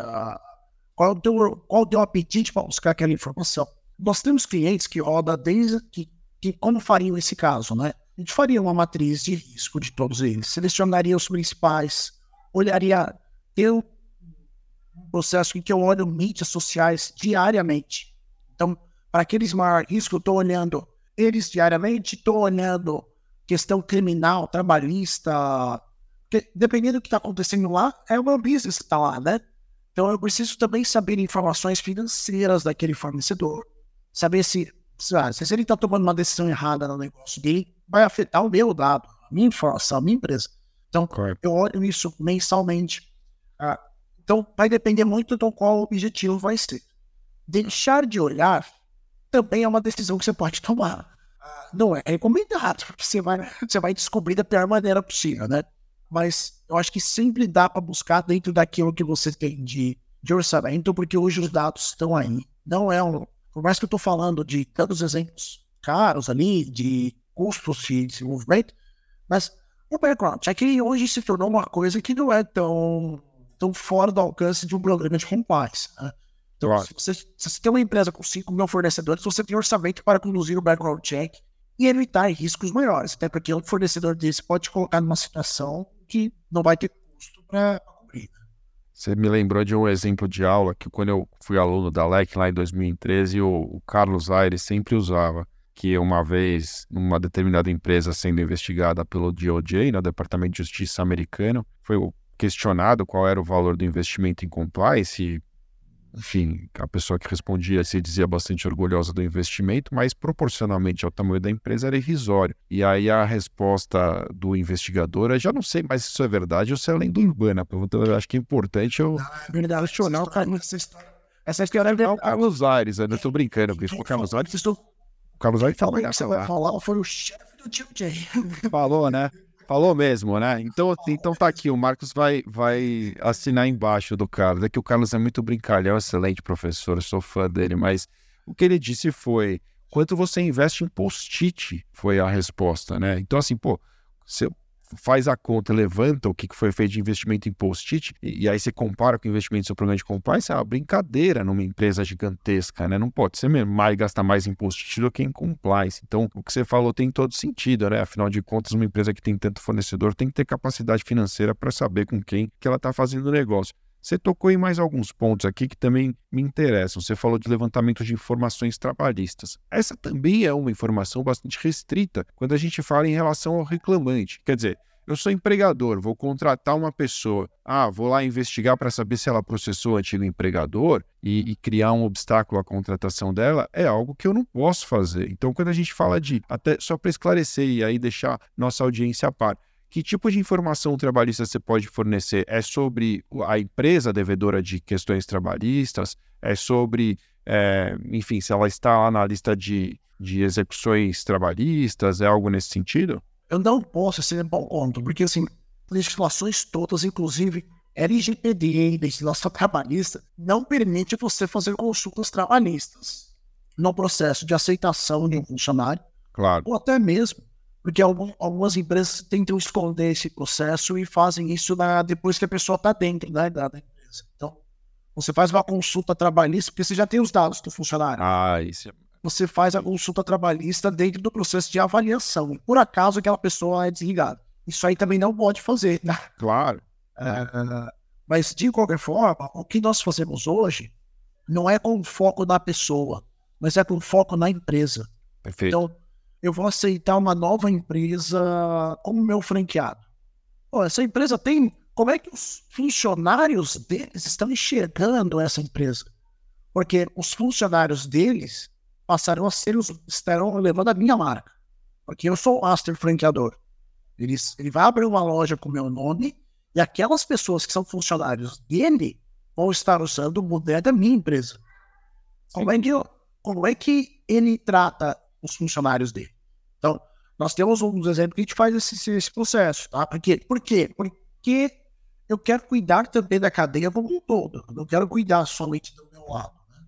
Speaker 1: Qual é o teu, qual é o teu apetite para buscar aquela informação? Nós temos clientes que rodam desde que, que como fariam esse caso, né? A gente faria uma matriz de risco de todos eles, selecionaria os principais, olharia. Eu processo em que eu olho mídias sociais diariamente. Então, para aqueles maiores riscos, eu estou olhando eles diariamente, estou olhando questão criminal, trabalhista. Dependendo do que está acontecendo lá, é o meu business que está lá, né? Então, eu preciso também saber informações financeiras daquele fornecedor. Saber se, se ele está tomando uma decisão errada no negócio dele, vai afetar o meu dado, a minha informação, a minha empresa. Então, Correto. eu olho isso mensalmente. Ah, então, vai depender muito do qual o objetivo vai ser. Deixar de olhar também é uma decisão que você pode tomar. Ah, não é recomendado, porque (laughs) você vai, você vai descobrir da pior maneira possível, né? Mas eu acho que sempre dá para buscar dentro daquilo que você tem de, de orçamento, porque hoje os dados estão aí. Não é um. Por mais que eu estou falando de tantos exemplos caros ali, de custos de desenvolvimento, mas o background check hoje se tornou uma coisa que não é tão, tão fora do alcance de um programa de compliance. Né? Então, claro. se, você, se você tem uma empresa com 5 mil fornecedores, você tem orçamento para conduzir o background check e evitar riscos maiores. Até porque um fornecedor desse pode te colocar numa situação que não vai ter custo para cobrir. Né?
Speaker 2: Você me lembrou de um exemplo de aula que quando eu fui aluno da LEC lá em 2013, o, o Carlos Aires sempre usava que uma vez, numa determinada empresa sendo investigada pelo DOJ, no né, Departamento de Justiça americano, foi questionado qual era o valor do investimento em compliance. Enfim, a pessoa que respondia se dizia bastante orgulhosa do investimento, mas proporcionalmente ao tamanho da empresa era irrisório. E aí a resposta do investigador, eu já não sei mais se isso é verdade ou se é lenda urbana. Então, eu acho que é importante eu
Speaker 1: é verdade, questionar o cara. Essa história é
Speaker 2: o Carlos Aires, eu não estou brincando, porque o Carlos Aires o Carlos vai falar.
Speaker 1: Vai falar, foi o chefe do. (laughs)
Speaker 2: Falou, né? Falou mesmo, né? Então, então tá aqui, o Marcos vai, vai assinar embaixo do Carlos. É que o Carlos é muito brincalhão, excelente professor, sou fã dele, mas o que ele disse foi: quanto você investe em post-it? Foi a resposta, né? Então, assim, pô, se eu faz a conta, levanta o que foi feito de investimento em post-it, e, e, aí você compara com o investimento do seu programa de compliance, é uma brincadeira numa empresa gigantesca, né? Não pode ser mesmo mais gastar mais em post-it do que em compliance. Então, o que você falou tem todo sentido, né? Afinal de contas, uma empresa que tem tanto fornecedor tem que ter capacidade financeira para saber com quem que ela está fazendo o negócio. Você tocou em mais alguns pontos aqui que também me interessam. Você falou de levantamento de informações trabalhistas. Essa também é uma informação bastante restrita quando a gente fala em relação ao reclamante. Quer dizer, eu sou empregador, vou contratar uma pessoa. Ah, vou lá investigar para saber se ela processou o antigo empregador e, e, criar um obstáculo à contratação dela. É algo que eu não posso fazer. Então, quando a gente fala de, até só para esclarecer e aí deixar nossa audiência a par, que tipo de informação trabalhista você pode fornecer? É sobre a empresa devedora de questões trabalhistas? É sobre, é, enfim, se ela está lá na lista de, de execuções trabalhistas? É algo nesse sentido?
Speaker 1: Eu não posso ser bom conto, porque assim, legislações todas, inclusive LGPD, legislação trabalhista, não permite você fazer consultas trabalhistas no processo de aceitação de um funcionário
Speaker 2: Claro.
Speaker 1: Ou até mesmo, porque algum, algumas empresas tentam esconder esse processo e fazem isso na, depois que a pessoa está dentro né, da, da empresa. Então, você faz uma consulta trabalhista, porque você já tem os dados do funcionário.
Speaker 2: Ah, isso é...
Speaker 1: Você faz a consulta trabalhista dentro do processo de avaliação. E por acaso aquela pessoa é desligada. Isso aí também não pode fazer. Né?
Speaker 2: Claro.
Speaker 1: É, mas, de qualquer forma, o que nós fazemos hoje não é com foco na pessoa, mas é com foco na empresa.
Speaker 2: Perfeito.
Speaker 1: Então, eu vou aceitar uma nova empresa como meu franqueado. Pô, essa empresa tem. Como é que os funcionários deles estão enxergando essa empresa? Porque os funcionários deles passaram a ser os. estarão levando a minha marca. Porque eu sou o master franqueador. Ele, ele vai abrir uma loja com meu nome e aquelas pessoas que são funcionários dele vão estar usando o modelo da minha empresa. Como é, que, como é que ele trata os funcionários dele? Então, nós temos um exemplos que a gente faz esse, esse processo. Tá? Por, quê? Por quê? Porque eu quero cuidar também da cadeia como um todo. Eu não quero cuidar somente do meu lado. Né?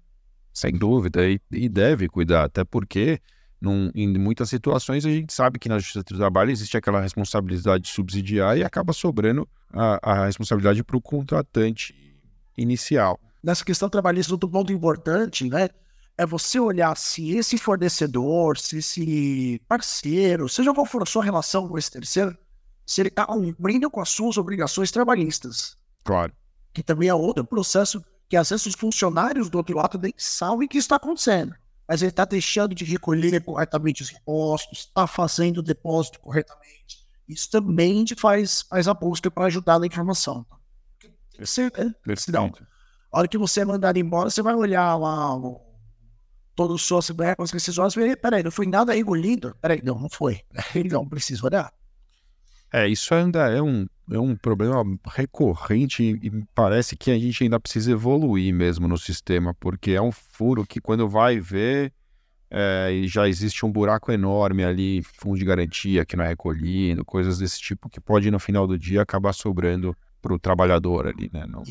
Speaker 2: Sem dúvida, e, e deve cuidar, até porque num, em muitas situações a gente sabe que na justiça do trabalho existe aquela responsabilidade subsidiar e acaba sobrando a, a responsabilidade para o contratante inicial.
Speaker 1: Nessa questão trabalhista, outro ponto importante, né, é você olhar se esse fornecedor, se esse parceiro, seja qual for a sua relação com esse terceiro, se ele está cumprindo com as suas obrigações trabalhistas.
Speaker 2: Claro.
Speaker 1: Que também é outro processo que às vezes os funcionários do outro lado nem sabem que está acontecendo mas ele está deixando de recolher corretamente os impostos, está fazendo o depósito corretamente. Isso também a gente faz, faz a busca para ajudar na informação. Tem que ser, né? Senão, a hora que você é mandar embora, você vai olhar lá todo o seu assembleia com as decisões peraí, não foi nada engolido? Peraí, não, não foi. (laughs) Não precisa olhar.
Speaker 2: É, isso ainda é um, é um problema recorrente e parece que a gente ainda precisa evoluir mesmo no sistema, porque é um furo que quando vai ver é, e já existe um buraco enorme ali, fundo de garantia que não é recolhido, coisas desse tipo que pode no final do dia acabar sobrando para o trabalhador ali, né? Não...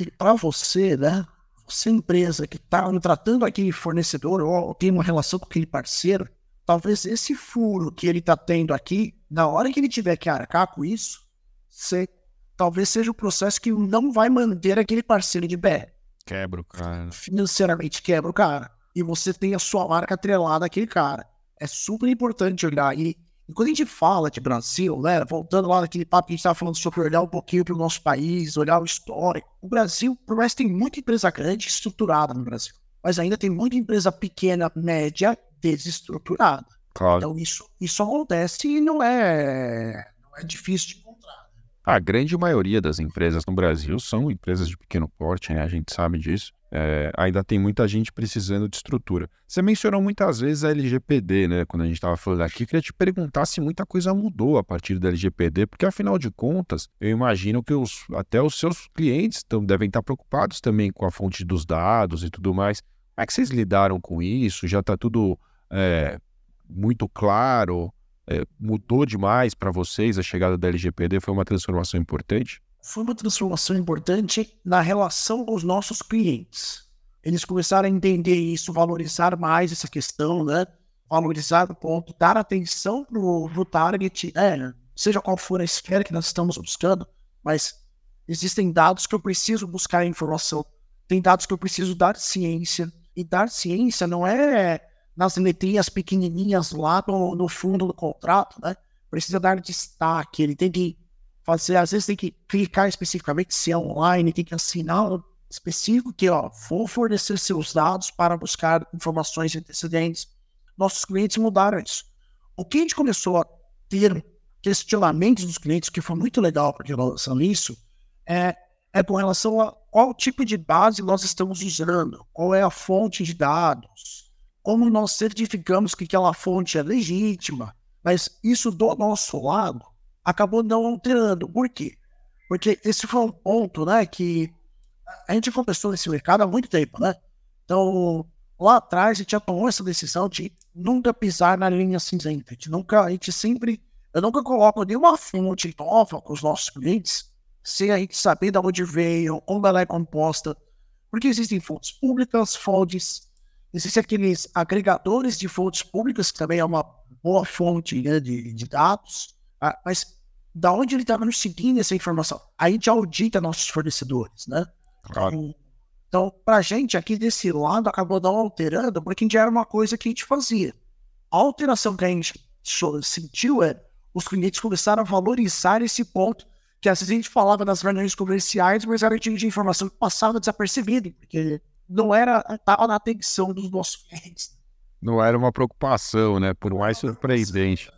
Speaker 1: E para você, né? Você empresa que está tratando aquele fornecedor ou tem uma relação com aquele parceiro, talvez esse furo que ele está tendo aqui, na hora que ele tiver que arcar com isso, você, talvez seja o processo que não vai manter aquele parceiro de pé.
Speaker 2: Quebra o cara.
Speaker 1: Financeiramente quebra o cara. E você tem a sua marca atrelada àquele cara. É super importante olhar. E, e quando a gente fala de Brasil, né, voltando lá naquele papo que a gente estava falando sobre olhar um pouquinho para o nosso país, olhar o histórico. O Brasil, por mais tem muita empresa grande estruturada no Brasil, mas ainda tem muita empresa pequena, média, desestruturada.
Speaker 2: Claro.
Speaker 1: Então isso, isso acontece e não é, não é difícil de encontrar. Né?
Speaker 2: A grande maioria das empresas no Brasil são empresas de pequeno porte, né? a gente sabe disso. É, ainda tem muita gente precisando de estrutura. Você mencionou muitas vezes a LGPD, né? Quando a gente estava falando aqui, queria te perguntar se muita coisa mudou a partir da LGPD, porque afinal de contas, eu imagino que os, até os seus clientes tão, devem estar preocupados também com a fonte dos dados e tudo mais. Como é que vocês lidaram com isso? Já está tudo é, muito claro? É, mudou demais para vocês a chegada da LGPD? Foi uma transformação importante?
Speaker 1: Foi uma transformação importante na relação com os nossos clientes. Eles começaram a entender isso, valorizar mais essa questão, né? Valorizar o ponto, dar atenção pro, pro target, né? seja qual for a esfera que nós estamos buscando, mas existem dados que eu preciso buscar informação, tem dados que eu preciso dar ciência, e dar ciência não é nas letrinhas pequenininhas lá no, no fundo do contrato, né? Precisa dar destaque, ele tem que fazer, às vezes tem que clicar especificamente se é online, tem que assinar específico que, ó, vou fornecer seus dados para buscar informações antecedentes. Nossos clientes mudaram isso. O que a gente começou a ter questionamentos dos clientes, que foi muito legal para relação a isso, é, é com relação a qual tipo de base nós estamos usando, qual é a fonte de dados, como nós certificamos que aquela fonte é legítima, mas isso do nosso lado acabou não alterando. Por quê? Porque esse foi um ponto, né, que a gente começou nesse mercado há muito tempo, né? Então, lá atrás a gente já tomou essa decisão de nunca pisar na linha cinzenta. A gente nunca, a gente sempre, eu nunca coloco nenhuma fonte nova com os nossos clientes sem a gente saber de onde veio, como ela é composta, porque existem fontes públicas, fontes Existem aqueles agregadores de fontes públicas, que também é uma boa fonte né, de, de dados, ah, mas da onde ele estava nos seguindo essa informação? A gente audita nossos fornecedores, né?
Speaker 2: Claro.
Speaker 1: Então, então para a gente aqui desse lado acabou não alterando, porque já era uma coisa que a gente fazia. A alteração que a gente sentiu é os clientes começaram a valorizar esse ponto que às vezes a gente falava nas reuniões comerciais, mas era tipo de informação que passava desapercebida, porque não era estava na atenção dos nossos clientes.
Speaker 2: Não era uma preocupação, né? Por mais surpreendente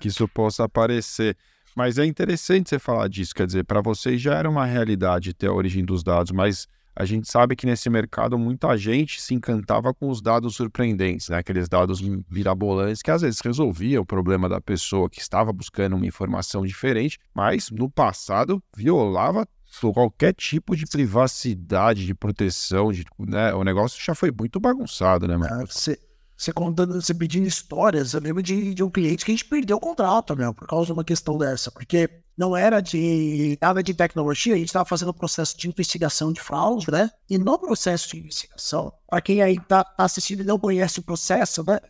Speaker 2: que isso possa parecer. Mas é interessante você falar disso, quer dizer, para vocês já era uma realidade ter a origem dos dados, mas a gente sabe que nesse mercado muita gente se encantava com os dados surpreendentes, né? aqueles dados mirabolantes que às vezes resolvia o problema da pessoa que estava buscando uma informação diferente, mas no passado violava qualquer tipo de privacidade, de proteção, de, né? o negócio já foi muito bagunçado, né, mano?
Speaker 1: Você, você contando, você pedindo histórias, eu lembro de, de um cliente que a gente perdeu o contrato, meu, por causa de uma questão dessa, porque não era de nada de tecnologia, a gente estava fazendo o processo de investigação de fraude, né? E no processo de investigação, para quem aí está tá assistindo e não conhece o processo, né?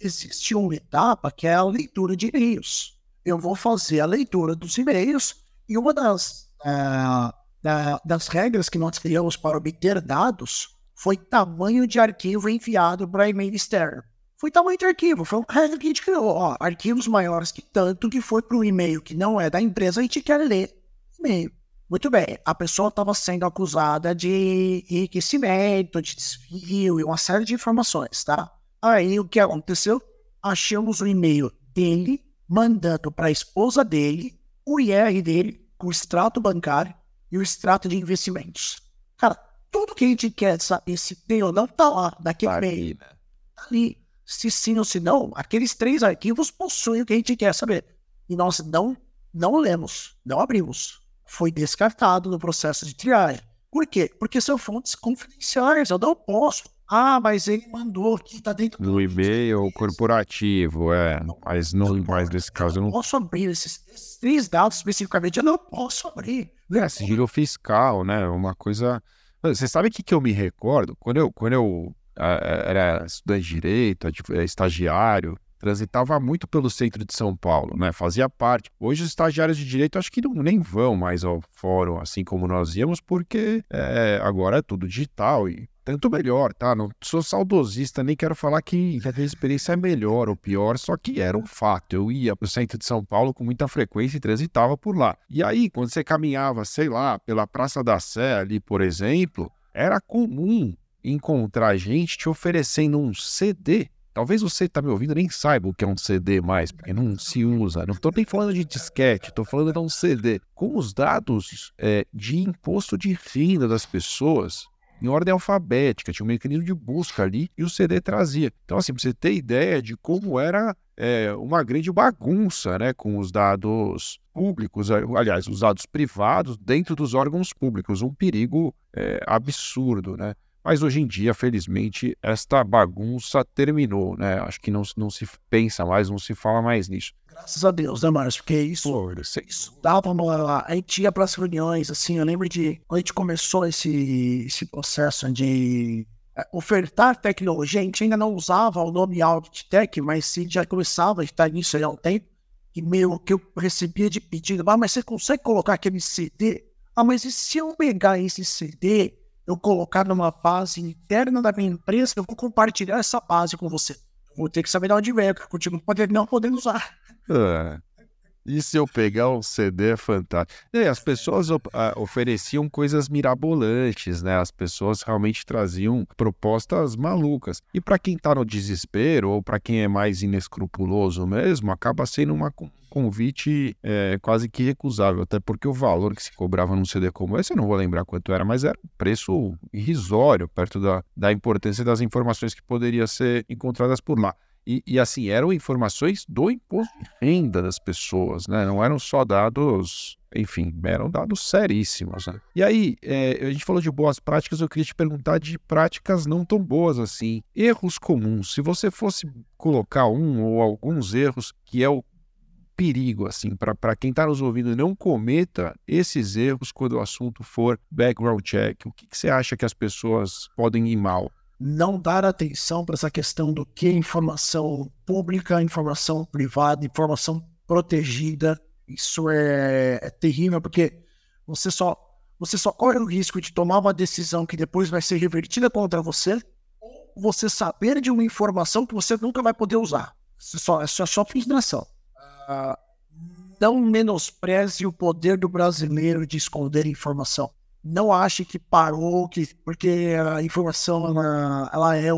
Speaker 1: Existe uma etapa que é a leitura de e-mails. Eu vou fazer a leitura dos e-mails e uma das, uh, da, das regras que nós criamos para obter dados foi tamanho de arquivo enviado para e-mail externo foi tamanho de arquivo. Foi um regra que a gente criou. Ó, arquivos maiores que tanto que foi para um e-mail que não é da empresa, a gente quer ler e-mail. Muito bem, a pessoa estava sendo acusada de enriquecimento, de desvio e uma série de informações, tá? Aí o que aconteceu? Achamos o e-mail dele, mandando para a esposa dele o IR dele, o extrato bancário e o extrato de investimentos. Cara, tudo que a gente quer saber se tem ou não tá lá, naquele tá e-mail. Né? Ali se sim ou se não, aqueles três arquivos possuem o que a gente quer saber. E nós não, não lemos, não abrimos. Foi descartado no processo de triagem. Por quê? Porque são fontes confidenciais, eu não posso. Ah, mas ele mandou aqui, tá dentro
Speaker 2: do. e-mail corporativo, é. Mas não, mais nesse caso eu não.
Speaker 1: posso abrir esses, esses, três dados especificamente, eu não posso abrir.
Speaker 2: É, sigilo fiscal, né? Uma coisa. Você sabe o que, que eu me recordo? Quando eu, quando eu era estudante de direito, é, estagiário, transitava muito pelo centro de São Paulo, né? Fazia parte. Hoje os estagiários de direito acho que não, nem vão mais ao fórum assim como nós íamos, porque é, agora é tudo digital e tanto melhor, tá? Não sou saudosista, nem quero falar que a experiência é melhor ou pior, só que era um fato. Eu ia para o centro de São Paulo com muita frequência e transitava por lá. E aí, quando você caminhava, sei lá, pela Praça da Sé ali, por exemplo, era comum encontrar gente te oferecendo um CD. Talvez você que está me ouvindo nem saiba o que é um CD mais, porque não se usa. Não estou nem falando de disquete, estou falando de um CD. Com os dados é, de imposto de renda das pessoas em ordem alfabética, tinha um mecanismo de busca ali e o CD trazia. Então, assim, para você ter ideia de como era é, uma grande bagunça né, com os dados públicos, aliás, os dados privados dentro dos órgãos públicos, um perigo é, absurdo, né? Mas hoje em dia, felizmente, esta bagunça terminou, né? Acho que não, não se pensa mais, não se fala mais nisso.
Speaker 1: Graças a Deus, né, Márcio? Porque isso, Pô, isso dava uma... A gente ia para as reuniões, assim, eu lembro de quando a gente começou esse, esse processo de é, ofertar tecnologia, a gente ainda não usava o nome Tech, mas sim já começava a estar nisso há um tempo. E meio que eu recebia de pedido, ah, mas você consegue colocar aquele CD? Ah, mas e se eu pegar esse CD eu colocar numa base interna da minha empresa, eu vou compartilhar essa base com você. vou ter que saber de onde vem, porque eu continuo poder, não podendo usar.
Speaker 2: É. E se eu pegar um CD é fantástico. E as pessoas ofereciam coisas mirabolantes, né? As pessoas realmente traziam propostas malucas. E para quem está no desespero, ou para quem é mais inescrupuloso mesmo, acaba sendo uma convite é, quase que recusável, até porque o valor que se cobrava num CD como esse, eu não vou lembrar quanto era, mas era um preço irrisório perto da, da importância das informações que poderiam ser encontradas por lá. E, e, assim, eram informações do imposto de renda das pessoas, né? Não eram só dados, enfim, eram dados seríssimos. Né? E aí, é, a gente falou de boas práticas, eu queria te perguntar de práticas não tão boas assim. Erros comuns. Se você fosse colocar um ou alguns erros que é o perigo, assim, para quem está nos ouvindo, não cometa esses erros quando o assunto for background check. O que, que você acha que as pessoas podem ir mal?
Speaker 1: Não dar atenção para essa questão do que é informação pública, informação privada, informação protegida. Isso é, é terrível, porque você só, você só corre o risco de tomar uma decisão que depois vai ser revertida contra você, ou você saber de uma informação que você nunca vai poder usar. Isso só, é só frustração. Uh, não menospreze o poder do brasileiro de esconder informação não ache que parou, que, porque a informação ela, ela é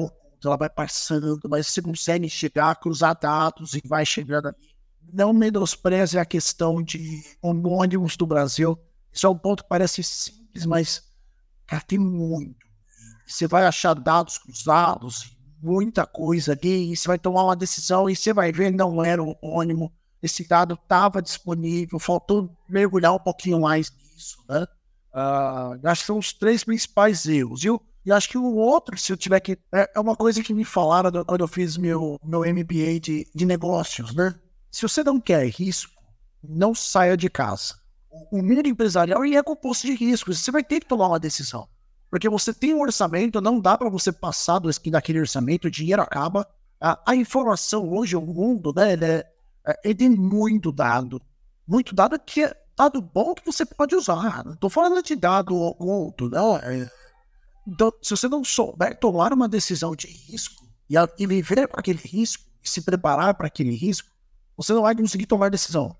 Speaker 1: ela vai passando, mas você consegue chegar, cruzar dados e vai chegando ali. Não menospreze a questão de homônimos do Brasil. Isso é um ponto que parece simples, mas cara, tem muito. Você vai achar dados cruzados, muita coisa ali, e você vai tomar uma decisão e você vai ver não era homônimo. Esse dado estava disponível, faltou mergulhar um pouquinho mais nisso, né? Uh, acho que são os três principais erros. E, eu, e acho que o outro, se eu tiver que. É, é uma coisa que me falaram quando eu fiz meu, meu MBA de, de negócios, né? Se você não quer risco, não saia de casa. O mundo empresarial é composto de riscos. Você vai ter que tomar uma decisão. Porque você tem um orçamento, não dá para você passar daquele orçamento, o dinheiro acaba. A, a informação hoje, o mundo, né, ele, é, é ele tem muito dado. Muito dado que dado bom que você pode usar. Não estou falando de dado oculto, não. É... Então, se você não souber tomar uma decisão de risco e, e viver para aquele risco, e se preparar para aquele risco, você não vai conseguir tomar decisão.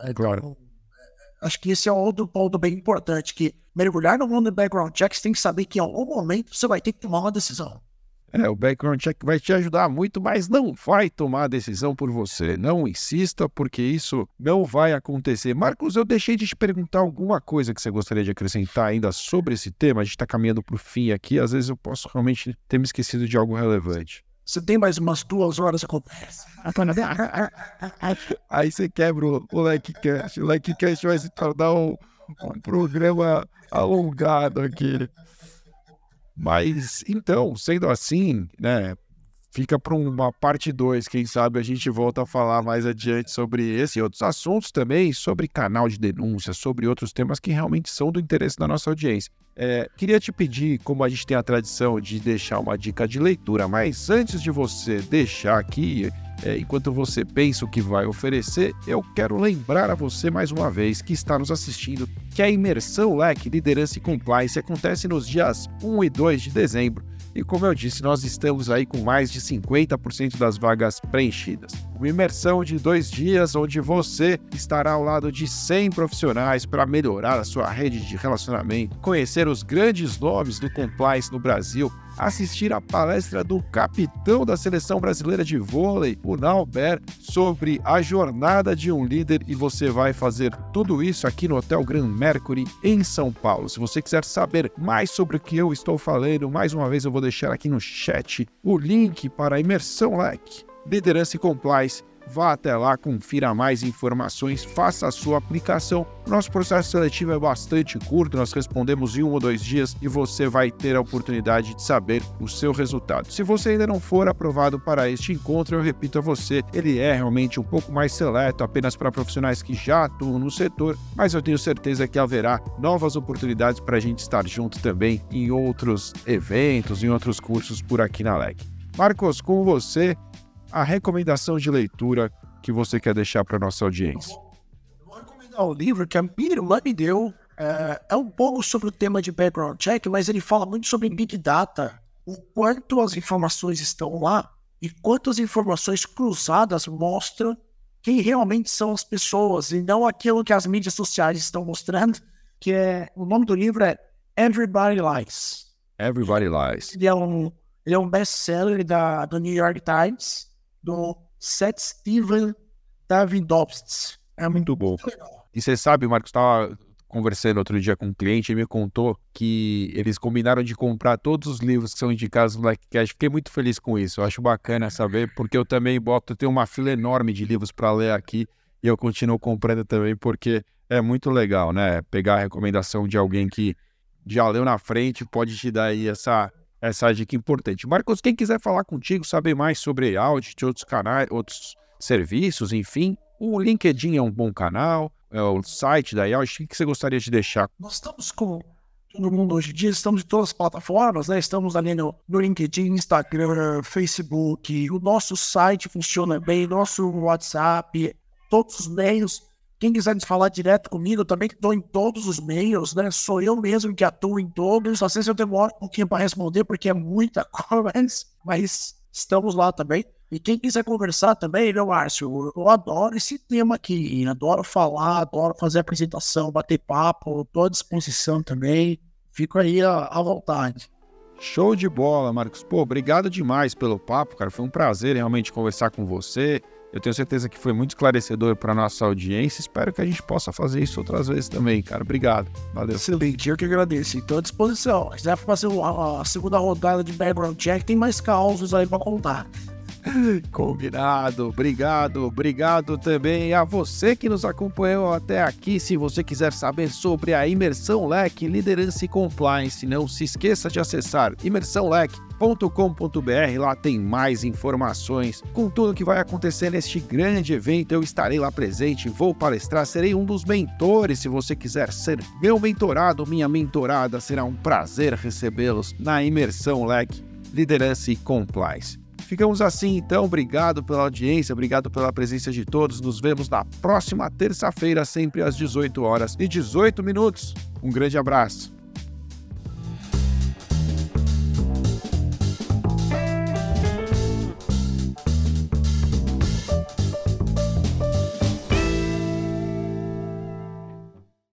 Speaker 2: É claro. Então,
Speaker 1: acho que esse é outro ponto bem importante, que mergulhar no mundo de background checks tem que saber que em algum momento você vai ter que tomar uma decisão.
Speaker 2: É, o background check vai te ajudar muito, mas não vai tomar a decisão por você. Não insista, porque isso não vai acontecer. Marcos, eu deixei de te perguntar alguma coisa que você gostaria de acrescentar ainda sobre esse tema. A gente está caminhando para o fim aqui. Às vezes eu posso realmente ter me esquecido de algo relevante.
Speaker 1: Você tem mais umas duas horas de conversa.
Speaker 2: Aí você quebra o, o LikeCast. O LikeCast vai se tornar um, um programa alongado aqui. Mas então, sendo assim, né, fica para uma parte 2. Quem sabe a gente volta a falar mais adiante sobre esse e outros assuntos também, sobre canal de denúncia, sobre outros temas que realmente são do interesse da nossa audiência. É, queria te pedir, como a gente tem a tradição de deixar uma dica de leitura, mas antes de você deixar aqui é, enquanto você pensa o que vai oferecer, eu quero lembrar a você mais uma vez que está nos assistindo que a imersão LEC Liderança e Compliance acontece nos dias 1 e 2 de dezembro e como eu disse, nós estamos aí com mais de 50% das vagas preenchidas. Uma imersão de dois dias onde você estará ao lado de 100 profissionais para melhorar a sua rede de relacionamento, conhecer os grandes nomes do compliance no Brasil, assistir a palestra do capitão da seleção brasileira de vôlei, o Nauber, sobre a jornada de um líder e você vai fazer tudo isso aqui no Hotel Grand Mercury em São Paulo. Se você quiser saber mais sobre o que eu estou falando, mais uma vez eu vou deixar aqui no chat o link para a imersão like, liderança e compliance Vá até lá, confira mais informações, faça a sua aplicação. Nosso processo seletivo é bastante curto, nós respondemos em um ou dois dias e você vai ter a oportunidade de saber o seu resultado. Se você ainda não for aprovado para este encontro, eu repito a você, ele é realmente um pouco mais seleto, apenas para profissionais que já atuam no setor, mas eu tenho certeza que haverá novas oportunidades para a gente estar junto também em outros eventos, em outros cursos por aqui na LEC. Marcos, com você, a recomendação de leitura que você quer deixar para nossa audiência?
Speaker 1: Eu vou recomendar o livro que a minha irmã me deu. É, é, um pouco sobre o tema de background check, mas ele fala muito sobre Big Data, o quanto as informações estão lá e quantas informações cruzadas mostram quem realmente são as pessoas e não aquilo que as mídias sociais estão mostrando, que é o nome do livro é Everybody Lies.
Speaker 2: Everybody Lies.
Speaker 1: Ele é um, ele é um best-seller da, do New York Times do Seth Steven Davidovitz.
Speaker 2: É muito bom. E você sabe, Marcos, estava conversando outro dia com um cliente e me contou que eles combinaram de comprar todos os livros que são indicados no Blackcast. Fiquei muito feliz com isso. Eu acho bacana saber, porque eu também boto, eu tenho uma fila enorme de livros para ler aqui e eu continuo comprando também porque é muito legal, né? Pegar a recomendação de alguém que já leu na frente pode te dar aí essa essa dica importante. Marcos, quem quiser falar contigo, saber mais sobre audit, outros canais, outros serviços, enfim, o LinkedIn é um bom canal, é o site da Audit, o que você gostaria de deixar?
Speaker 1: Nós estamos com todo mundo hoje em dia, estamos em todas as plataformas, né? Estamos ali no, no LinkedIn, Instagram, Facebook, o nosso site funciona bem, nosso WhatsApp, todos os meios. Quem quiser nos falar direto comigo, eu também estou em todos os meios, né? Sou eu mesmo que atuo em todos. Às vezes eu demoro um pouquinho para responder, porque é muita (laughs) coisa, mas estamos lá também. E quem quiser conversar também, meu Márcio, eu adoro esse tema aqui, adoro falar, adoro fazer apresentação, bater papo, estou à disposição também, fico aí à, à vontade.
Speaker 2: Show de bola, Marcos. Pô, obrigado demais pelo papo, cara. Foi um prazer realmente conversar com você. Eu tenho certeza que foi muito esclarecedor para nossa audiência. Espero que a gente possa fazer isso outras vezes também, cara. Obrigado. Valeu.
Speaker 1: Excelente, eu que agradeço. Estou à disposição. Se quiser fazer a segunda rodada de background check, tem mais causos aí para contar. (laughs)
Speaker 2: Combinado, obrigado, obrigado também a você que nos acompanhou até aqui. Se você quiser saber sobre a Imersão Leque, Liderança e Compliance, não se esqueça de acessar imersãoleque.com.br. Lá tem mais informações com tudo que vai acontecer neste grande evento. Eu estarei lá presente, vou palestrar, serei um dos mentores. Se você quiser ser meu mentorado, minha mentorada, será um prazer recebê-los na Imersão Leque, Liderança e Compliance. Ficamos assim, então. Obrigado pela audiência, obrigado pela presença de todos. Nos vemos na próxima terça-feira, sempre às 18 horas e 18 minutos. Um grande abraço.